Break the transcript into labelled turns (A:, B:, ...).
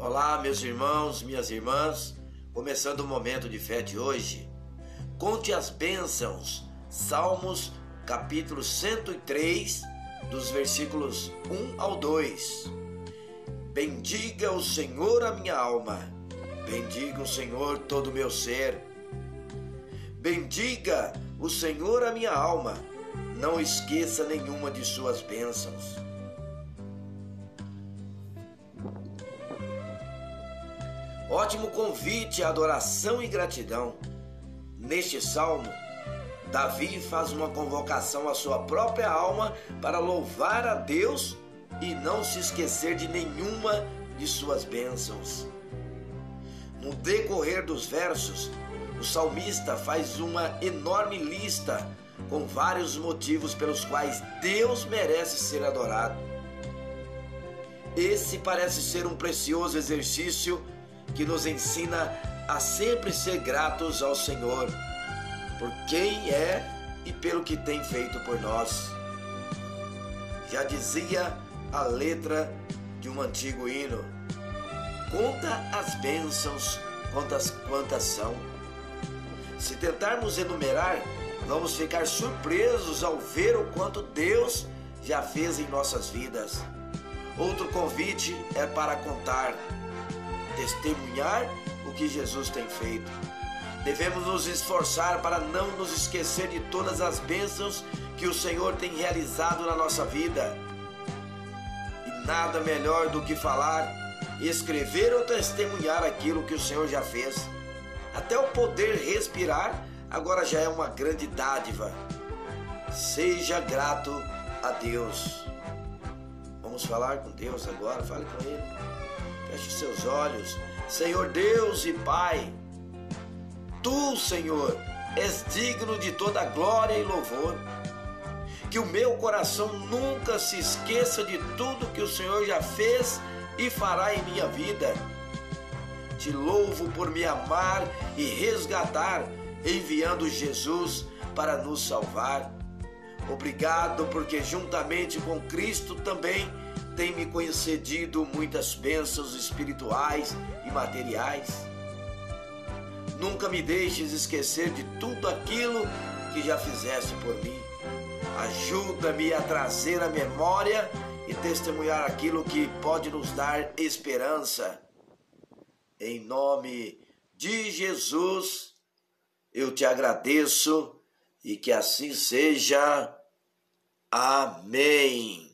A: Olá, meus irmãos, minhas irmãs, começando o momento de fé de hoje. Conte as bênçãos, Salmos, capítulo 103, dos versículos 1 ao 2. Bendiga o Senhor a minha alma, bendiga o Senhor todo o meu ser. Bendiga o Senhor a minha alma, não esqueça nenhuma de suas bênçãos. Ótimo convite à adoração e gratidão. Neste salmo, Davi faz uma convocação à sua própria alma para louvar a Deus e não se esquecer de nenhuma de suas bênçãos. No decorrer dos versos, o salmista faz uma enorme lista com vários motivos pelos quais Deus merece ser adorado. Esse parece ser um precioso exercício que nos ensina a sempre ser gratos ao Senhor por quem é e pelo que tem feito por nós. Já dizia a letra de um antigo hino: Conta as bênçãos, quantas quantas são. Se tentarmos enumerar, vamos ficar surpresos ao ver o quanto Deus já fez em nossas vidas. Outro convite é para contar, testemunhar o que Jesus tem feito. Devemos nos esforçar para não nos esquecer de todas as bênçãos que o Senhor tem realizado na nossa vida. E nada melhor do que falar, escrever ou testemunhar aquilo que o Senhor já fez. Até o poder respirar agora já é uma grande dádiva. Seja grato a Deus. Vamos falar com Deus agora, fale com Ele. Feche seus olhos. Senhor Deus e Pai, Tu, Senhor, és digno de toda glória e louvor. Que o meu coração nunca se esqueça de tudo que o Senhor já fez e fará em minha vida. Te louvo por me amar e resgatar, enviando Jesus para nos salvar. Obrigado porque juntamente com Cristo também tem me concedido muitas bênçãos espirituais e materiais. Nunca me deixes esquecer de tudo aquilo que já fizeste por mim. Ajuda-me a trazer a memória e testemunhar aquilo que pode nos dar esperança. Em nome de Jesus, eu te agradeço e que assim seja. Amém.